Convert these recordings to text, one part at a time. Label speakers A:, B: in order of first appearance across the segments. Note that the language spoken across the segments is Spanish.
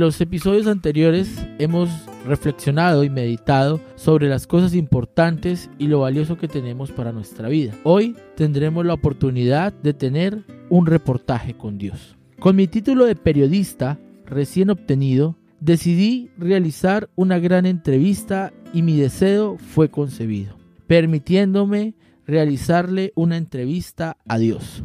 A: En los episodios anteriores hemos reflexionado y meditado sobre las cosas importantes y lo valioso que tenemos para nuestra vida. Hoy tendremos la oportunidad de tener un reportaje con Dios. Con mi título de periodista recién obtenido, decidí realizar una gran entrevista y mi deseo fue concebido, permitiéndome realizarle una entrevista a Dios.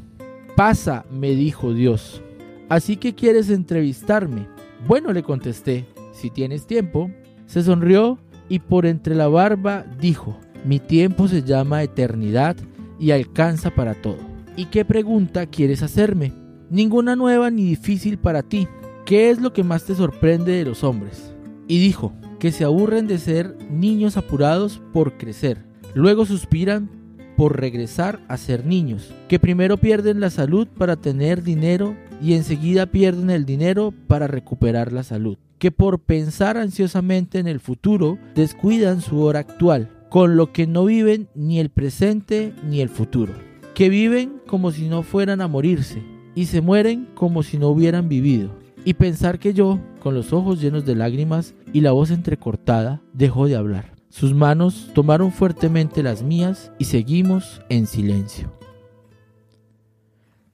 A: Pasa, me dijo Dios. Así que quieres entrevistarme. Bueno, le contesté, si tienes tiempo. Se sonrió y por entre la barba dijo, mi tiempo se llama eternidad y alcanza para todo. ¿Y qué pregunta quieres hacerme? Ninguna nueva ni difícil para ti. ¿Qué es lo que más te sorprende de los hombres? Y dijo, que se aburren de ser niños apurados por crecer. Luego suspiran por regresar a ser niños, que primero pierden la salud para tener dinero y enseguida pierden el dinero para recuperar la salud, que por pensar ansiosamente en el futuro descuidan su hora actual, con lo que no viven ni el presente ni el futuro, que viven como si no fueran a morirse y se mueren como si no hubieran vivido. Y pensar que yo, con los ojos llenos de lágrimas y la voz entrecortada, dejó de hablar. Sus manos tomaron fuertemente las mías y seguimos en silencio.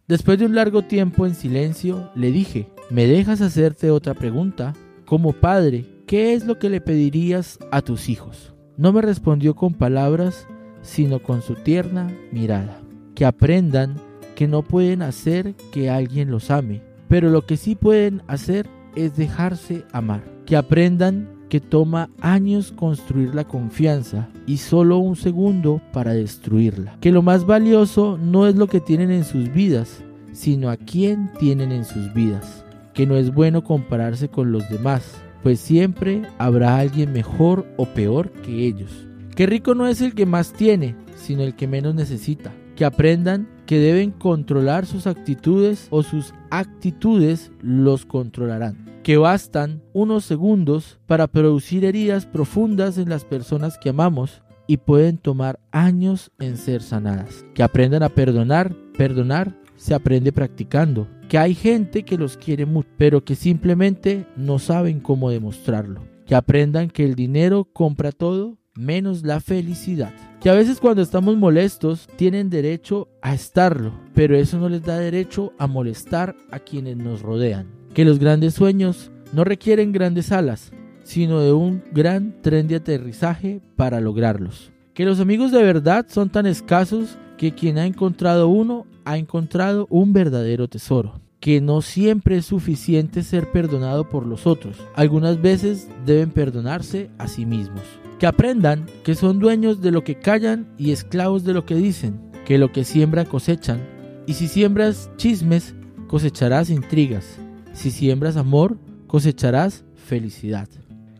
A: Después de un largo tiempo en silencio, le dije, ¿me dejas hacerte otra pregunta? Como padre, ¿qué es lo que le pedirías a tus hijos? No me respondió con palabras, sino con su tierna mirada. Que aprendan que no pueden hacer que alguien los ame, pero lo que sí pueden hacer es dejarse amar. Que aprendan que toma años construir la confianza y solo un segundo para destruirla. Que lo más valioso no es lo que tienen en sus vidas, sino a quién tienen en sus vidas. Que no es bueno compararse con los demás, pues siempre habrá alguien mejor o peor que ellos. Que rico no es el que más tiene, sino el que menos necesita. Que aprendan que deben controlar sus actitudes o sus actitudes los controlarán que bastan unos segundos para producir heridas profundas en las personas que amamos y pueden tomar años en ser sanadas. Que aprendan a perdonar. Perdonar se aprende practicando. Que hay gente que los quiere mucho, pero que simplemente no saben cómo demostrarlo. Que aprendan que el dinero compra todo menos la felicidad. Que a veces cuando estamos molestos tienen derecho a estarlo, pero eso no les da derecho a molestar a quienes nos rodean que los grandes sueños no requieren grandes alas, sino de un gran tren de aterrizaje para lograrlos. Que los amigos de verdad son tan escasos que quien ha encontrado uno ha encontrado un verdadero tesoro. Que no siempre es suficiente ser perdonado por los otros. Algunas veces deben perdonarse a sí mismos. Que aprendan que son dueños de lo que callan y esclavos de lo que dicen. Que lo que siembran cosechan. Y si siembras chismes, cosecharás intrigas. Si siembras amor, cosecharás felicidad.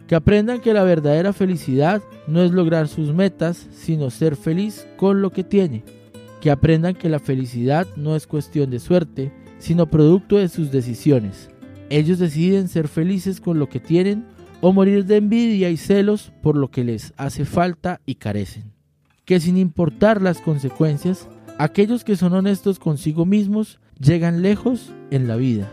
A: Que aprendan que la verdadera felicidad no es lograr sus metas, sino ser feliz con lo que tiene. Que aprendan que la felicidad no es cuestión de suerte, sino producto de sus decisiones. Ellos deciden ser felices con lo que tienen o morir de envidia y celos por lo que les hace falta y carecen. Que sin importar las consecuencias, aquellos que son honestos consigo mismos llegan lejos en la vida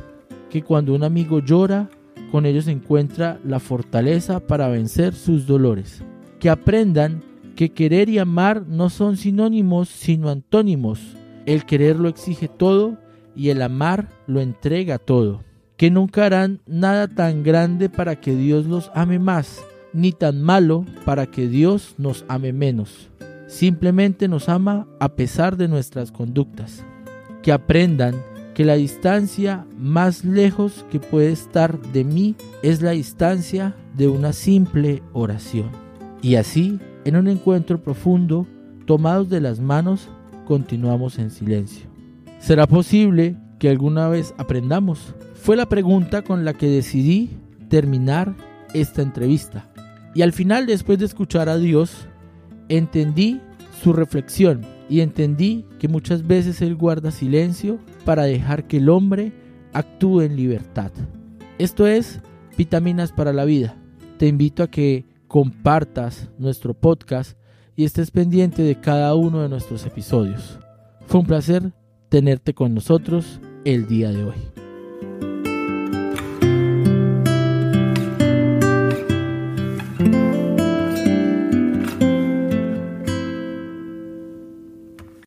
A: que cuando un amigo llora, con ellos encuentra la fortaleza para vencer sus dolores. Que aprendan que querer y amar no son sinónimos, sino antónimos. El querer lo exige todo y el amar lo entrega todo. Que nunca harán nada tan grande para que Dios los ame más, ni tan malo para que Dios nos ame menos. Simplemente nos ama a pesar de nuestras conductas. Que aprendan que la distancia más lejos que puede estar de mí es la distancia de una simple oración. Y así, en un encuentro profundo, tomados de las manos, continuamos en silencio. ¿Será posible que alguna vez aprendamos? Fue la pregunta con la que decidí terminar esta entrevista. Y al final, después de escuchar a Dios, entendí su reflexión y entendí que muchas veces Él guarda silencio para dejar que el hombre actúe en libertad. Esto es Vitaminas para la Vida. Te invito a que compartas nuestro podcast y estés pendiente de cada uno de nuestros episodios. Fue un placer tenerte con nosotros el día de hoy.